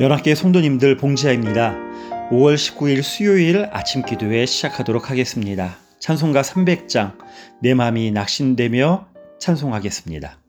연합계 성도님들 봉지아입니다. 5월 19일 수요일 아침 기도회 시작하도록 하겠습니다. 찬송가 300장 내 마음이 낙심되며 찬송하겠습니다.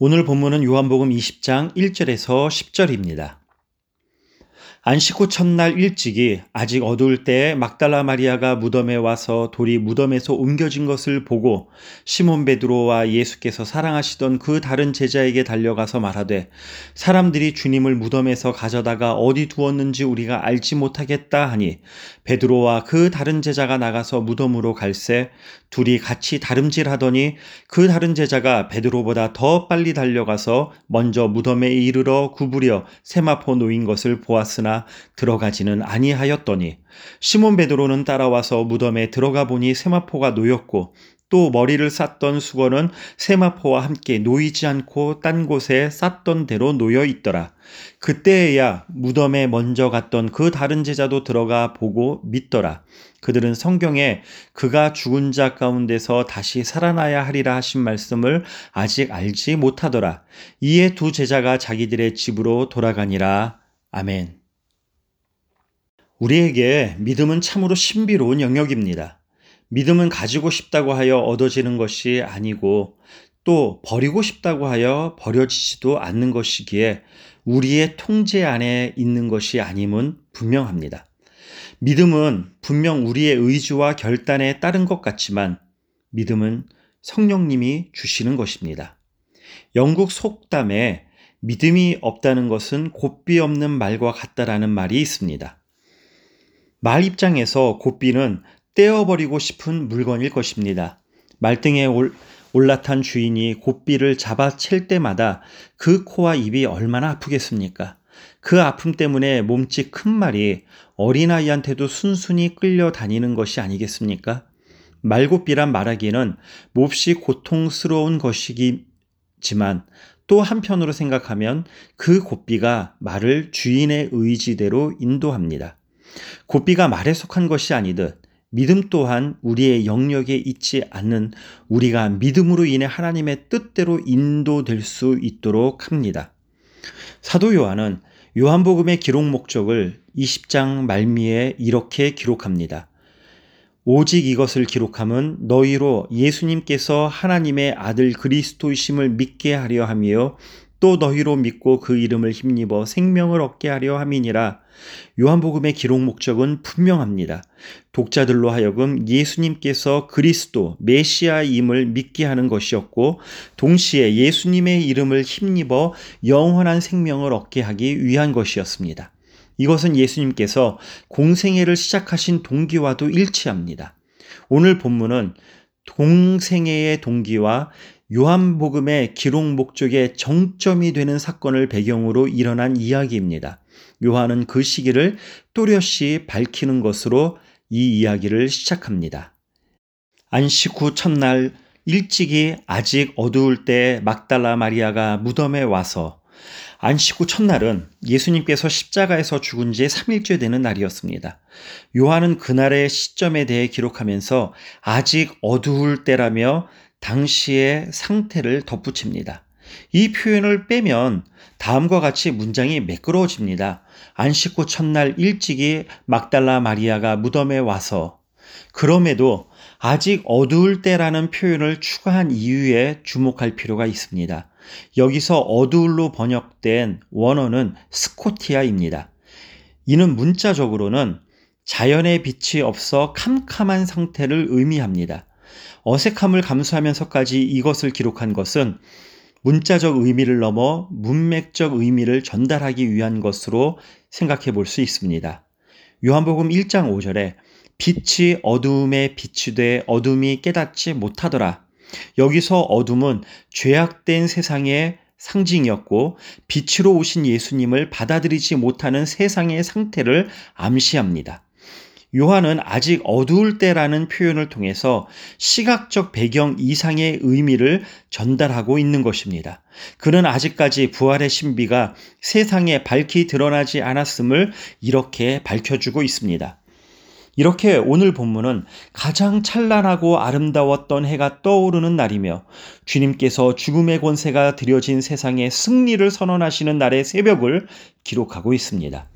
오늘 본문은 요한복음 20장 1절에서 10절입니다. 안식 후 첫날 일찍이 아직 어두울 때에 막달라 마리아가 무덤에 와서 돌이 무덤에서 옮겨진 것을 보고 시몬 베드로와 예수께서 사랑하시던 그 다른 제자에게 달려가서 말하되 사람들이 주님을 무덤에서 가져다가 어디 두었는지 우리가 알지 못하겠다 하니 베드로와 그 다른 제자가 나가서 무덤으로 갈새 둘이 같이 다름질하더니 그 다른 제자가 베드로보다 더 빨리 달려가서 먼저 무덤에 이르러 구부려 세마포 놓인 것을 보았으나 있으나 들어가지는 아니하였더니 시몬 베드로는 따라와서 무덤에 들어가 보니 세마포가 놓였고 또 머리를 쌌던 수건은 세마포와 함께 놓이지 않고 딴 곳에 쌌던 대로 놓여 있더라. 그때에야 무덤에 먼저 갔던 그 다른 제자도 들어가 보고 믿더라. 그들은 성경에 그가 죽은 자 가운데서 다시 살아나야 하리라 하신 말씀을 아직 알지 못하더라. 이에 두 제자가 자기들의 집으로 돌아가니라. 아멘. 우리에게 믿음은 참으로 신비로운 영역입니다. 믿음은 가지고 싶다고 하여 얻어지는 것이 아니고 또 버리고 싶다고 하여 버려지지도 않는 것이기에 우리의 통제 안에 있는 것이 아님은 분명합니다. 믿음은 분명 우리의 의지와 결단에 따른 것 같지만 믿음은 성령님이 주시는 것입니다. 영국 속담에 믿음이 없다는 것은 곱비 없는 말과 같다라는 말이 있습니다. 말 입장에서 곱비는 떼어버리고 싶은 물건일 것입니다. 말등에 올, 올라탄 주인이 곱비를 잡아챌 때마다 그 코와 입이 얼마나 아프겠습니까? 그 아픔 때문에 몸집 큰 말이 어린아이한테도 순순히 끌려다니는 것이 아니겠습니까? 말곱비란 말하기는 몹시 고통스러운 것이지만 또 한편으로 생각하면 그 곱비가 말을 주인의 의지대로 인도합니다. 곱비가 말에 속한 것이 아니듯 믿음 또한 우리의 영역에 있지 않는 우리가 믿음으로 인해 하나님의 뜻대로 인도될 수 있도록 합니다. 사도 요한은 요한복음의 기록 목적을 20장 말미에 이렇게 기록합니다. 오직 이것을 기록함은 너희로 예수님께서 하나님의 아들 그리스도이심을 믿게 하려 함이요 또 너희로 믿고 그 이름을 힘입어 생명을 얻게 하려 함이니라. 요한복음의 기록 목적은 분명합니다. 독자들로 하여금 예수님께서 그리스도 메시아임을 믿게 하는 것이었고 동시에 예수님의 이름을 힘입어 영원한 생명을 얻게 하기 위한 것이었습니다. 이것은 예수님께서 공생애를 시작하신 동기와도 일치합니다. 오늘 본문은 공생애의 동기와 요한복음의 기록 목적의 정점이 되는 사건을 배경으로 일어난 이야기입니다. 요한은 그 시기를 또렷이 밝히는 것으로 이 이야기를 시작합니다. 안식 후 첫날 일찍이 아직 어두울 때 막달라 마리아가 무덤에 와서 안식 후 첫날은 예수님께서 십자가에서 죽은 지 3일째 되는 날이었습니다. 요한은 그날의 시점에 대해 기록하면서 아직 어두울 때라며 당시의 상태를 덧붙입니다. 이 표현을 빼면 다음과 같이 문장이 매끄러워집니다. 안식 후 첫날 일찍이 막달라 마리아가 무덤에 와서 그럼에도 아직 어두울 때라는 표현을 추가한 이유에 주목할 필요가 있습니다. 여기서 어두울로 번역된 원어는 스코티아입니다. 이는 문자적으로는 자연의 빛이 없어 캄캄한 상태를 의미합니다. 어색함을 감수하면서까지 이것을 기록한 것은 문자적 의미를 넘어 문맥적 의미를 전달하기 위한 것으로 생각해 볼 수 있습니다. 요한복음 1장 5절에 빛이 어두움에 빛이 돼 어둠이 깨닫지 못하더라. 여기서 어둠은 죄악된 세상의 상징이었고 빛으로 오신 예수님을 받아들이지 못하는 세상의 상태를 암시합니다. 요한은 아직 어두울 때라는 표현을 통해서 시각적 배경 이상의 의미를 전달하고 있는 것입니다. 그는 아직까지 부활의 신비가 세상에 밝히 드러나지 않았음을 이렇게 밝혀주고 있습니다. 이렇게 오늘 본문은 가장 찬란하고 아름다웠던 해가 떠오르는 날이며 주님께서 죽음의 권세가 드려진 세상에 승리를 선언하시는 날의 새벽을 기록하고 있습니다.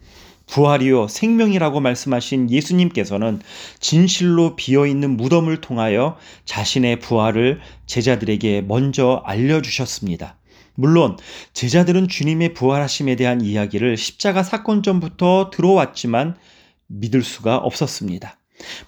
부활이요 생명이라고 말씀하신 예수님께서는 진실로 비어 있는 무덤을 통하여 자신의 부활을 제자들에게 먼저 알려 주셨습니다. 물론 제자들은 주님의 부활하심에 대한 이야기를 십자가 사건 전부터 들어왔지만 믿을 수가 없었습니다.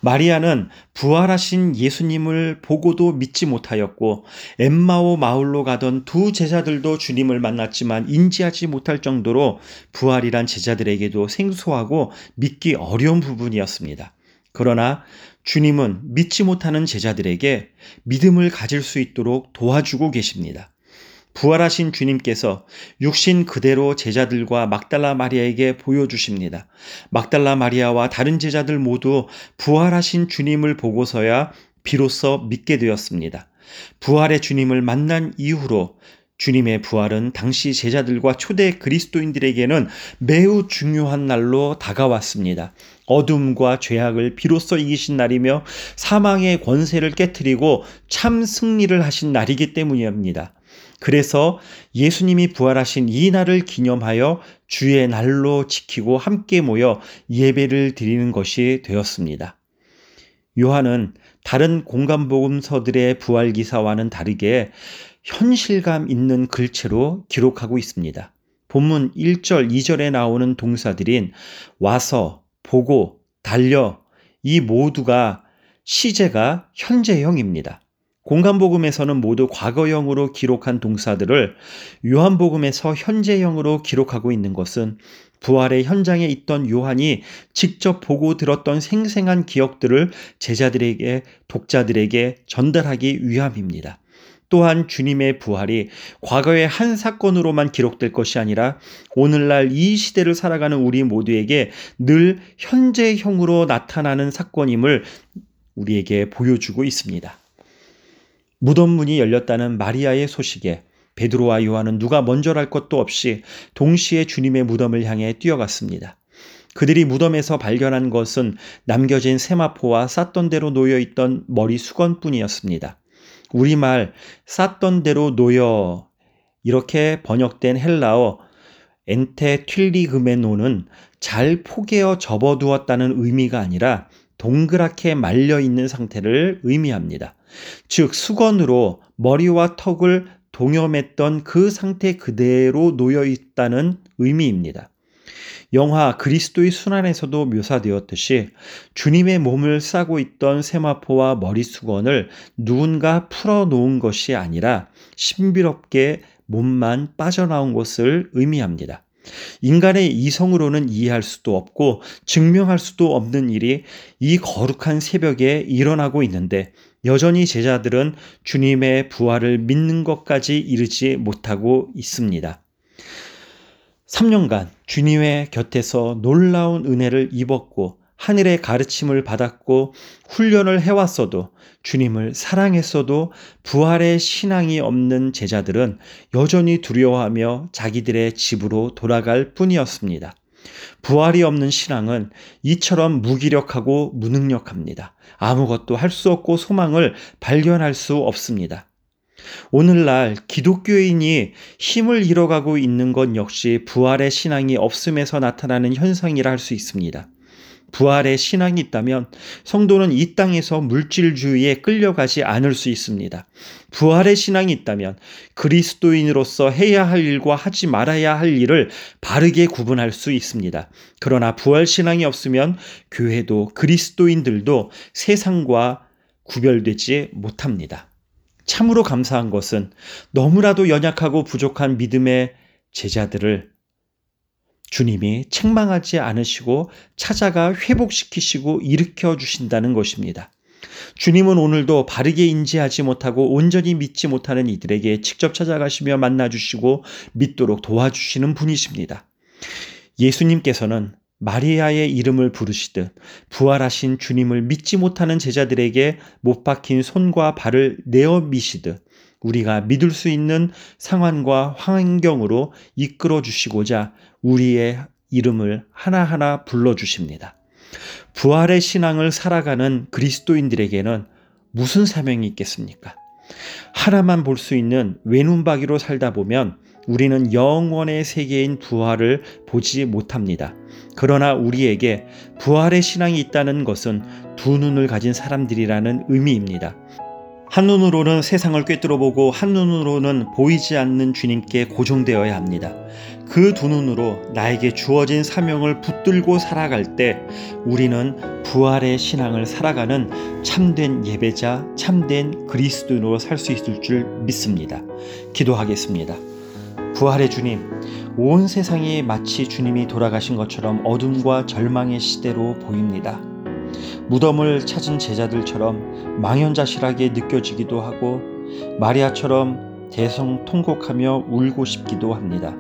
마리아는 부활하신 예수님을 보고도 믿지 못하였고 엠마오 마을로 가던 두 제자들도 주님을 만났지만 인지하지 못할 정도로 부활이란 제자들에게도 생소하고 믿기 어려운 부분이었습니다. 그러나 주님은 믿지 못하는 제자들에게 믿음을 가질 수 있도록 도와주고 계십니다. 부활하신 주님께서 육신 그대로 제자들과 막달라 마리아에게 보여주십니다. 막달라 마리아와 다른 제자들 모두 부활하신 주님을 보고서야 비로소 믿게 되었습니다. 부활의 주님을 만난 이후로 주님의 부활은 당시 제자들과 초대 그리스도인들에게는 매우 중요한 날로 다가왔습니다. 어둠과 죄악을 비로소 이기신 날이며 사망의 권세를 깨뜨리고 참 승리를 하신 날이기 때문입니다. 그래서 예수님이 부활하신 이 날을 기념하여 주의 날로 지키고 함께 모여 예배를 드리는 것이 되었습니다. 요한은 다른 공간복음서들의 부활 기사와는 다르게 현실감 있는 글체로 기록하고 있습니다. 본문 1절, 2절에 나오는 동사들인 와서, 보고, 달려 이 모두가 시제가 현재형입니다. 공간복음에서는 모두 과거형으로 기록한 동사들을 요한복음에서 현재형으로 기록하고 있는 것은 부활의 현장에 있던 요한이 직접 보고 들었던 생생한 기억들을 제자들에게, 독자들에게 전달하기 위함입니다. 또한 주님의 부활이 과거의 한 사건으로만 기록될 것이 아니라 오늘날 이 시대를 살아가는 우리 모두에게 늘 현재형으로 나타나는 사건임을 우리에게 보여주고 있습니다. 무덤 문이 열렸다는 마리아의 소식에 베드로와 요한은 누가 먼저랄 것도 없이 동시에 주님의 무덤을 향해 뛰어갔습니다. 그들이 무덤에서 발견한 것은 남겨진 세마포와 쌌던 대로 놓여 있던 머리 수건뿐이었습니다. 우리말 쌌던 대로 놓여 이렇게 번역된 헬라어 엔테 튠리그메노는 잘 포개어 접어두었다는 의미가 아니라 동그랗게 말려 있는 상태를 의미합니다. 즉 수건으로 머리와 턱을 동염했던 그 상태 그대로 놓여 있다는 의미입니다. 영화 그리스도의 순환에서도 묘사되었듯이 주님의 몸을 싸고 있던 세마포와 머리수건을 누군가 풀어놓은 것이 아니라 신비롭게 몸만 빠져나온 것을 의미합니다. 인간의 이성으로는 이해할 수도 없고 증명할 수도 없는 일이 이 거룩한 새벽에 일어나고 있는데 여전히 제자들은 주님의 부활을 믿는 것까지 이르지 못하고 있습니다. 3년간 주님의 곁에서 놀라운 은혜를 입었고 하늘의 가르침을 받았고 훈련을 해왔어도 주님을 사랑했어도 부활의 신앙이 없는 제자들은 여전히 두려워하며 자기들의 집으로 돌아갈 뿐이었습니다. 부활이 없는 신앙은 이처럼 무기력하고 무능력합니다. 아무것도 할 수 없고 소망을 발견할 수 없습니다. 오늘날 기독교인이 힘을 잃어가고 있는 것 역시 부활의 신앙이 없음에서 나타나는 현상이라 할 수 있습니다. 부활의 신앙이 있다면 성도는 이 땅에서 물질주의에 끌려가지 않을 수 있습니다. 부활의 신앙이 있다면 그리스도인으로서 해야 할 일과 하지 말아야 할 일을 바르게 구분할 수 있습니다. 그러나 부활 신앙이 없으면 교회도 그리스도인들도 세상과 구별되지 못합니다. 참으로 감사한 것은 너무나도 연약하고 부족한 믿음의 제자들을 주님이 책망하지 않으시고 찾아가 회복시키시고 일으켜 주신다는 것입니다. 주님은 오늘도 바르게 인지하지 못하고 온전히 믿지 못하는 이들에게 직접 찾아가시며 만나주시고 믿도록 도와주시는 분이십니다. 예수님께서는 마리아의 이름을 부르시듯 부활하신 주님을 믿지 못하는 제자들에게 못 박힌 손과 발을 내어 미시듯 우리가 믿을 수 있는 상황과 환경으로 이끌어 주시고자 우리의 이름을 하나하나 불러 주십니다. 부활의 신앙을 살아가는 그리스도인들에게는 무슨 사명이 있겠습니까? 하나만 볼 수 있는 외눈박이로 살다 보면 우리는 영원의 세계인 부활을 보지 못합니다. 그러나 우리에게 부활의 신앙이 있다는 것은 두 눈을 가진 사람들이라는 의미입니다. 한눈으로는 세상을 꿰뚫어 보고 한눈으로는 보이지 않는 주님께 고정되어야 합니다. 그 두 눈으로 나에게 주어진 사명을 붙들고 살아갈 때 우리는 부활의 신앙을 살아가는 참된 예배자, 참된 그리스도인으로 살 수 있을 줄 믿습니다. 기도하겠습니다. 부활의 주님, 온 세상이 마치 주님이 돌아가신 것처럼 어둠과 절망의 시대로 보입니다. 무덤을 찾은 제자들처럼 망연자실하게 느껴지기도 하고 마리아처럼 대성통곡하며 울고 싶기도 합니다.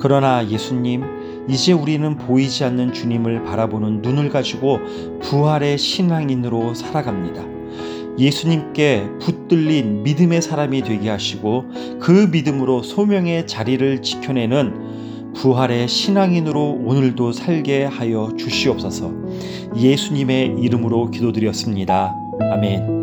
그러나 예수님, 이제 우리는 보이지 않는 주님을 바라보는 눈을 가지고 부활의 신앙인으로 살아갑니다. 예수님께 붙들린 믿음의 사람이 되게 하시고 그 믿음으로 소명의 자리를 지켜내는 부활의 신앙인으로 오늘도 살게 하여 주시옵소서 예수님의 이름으로 기도드렸습니다. 아멘.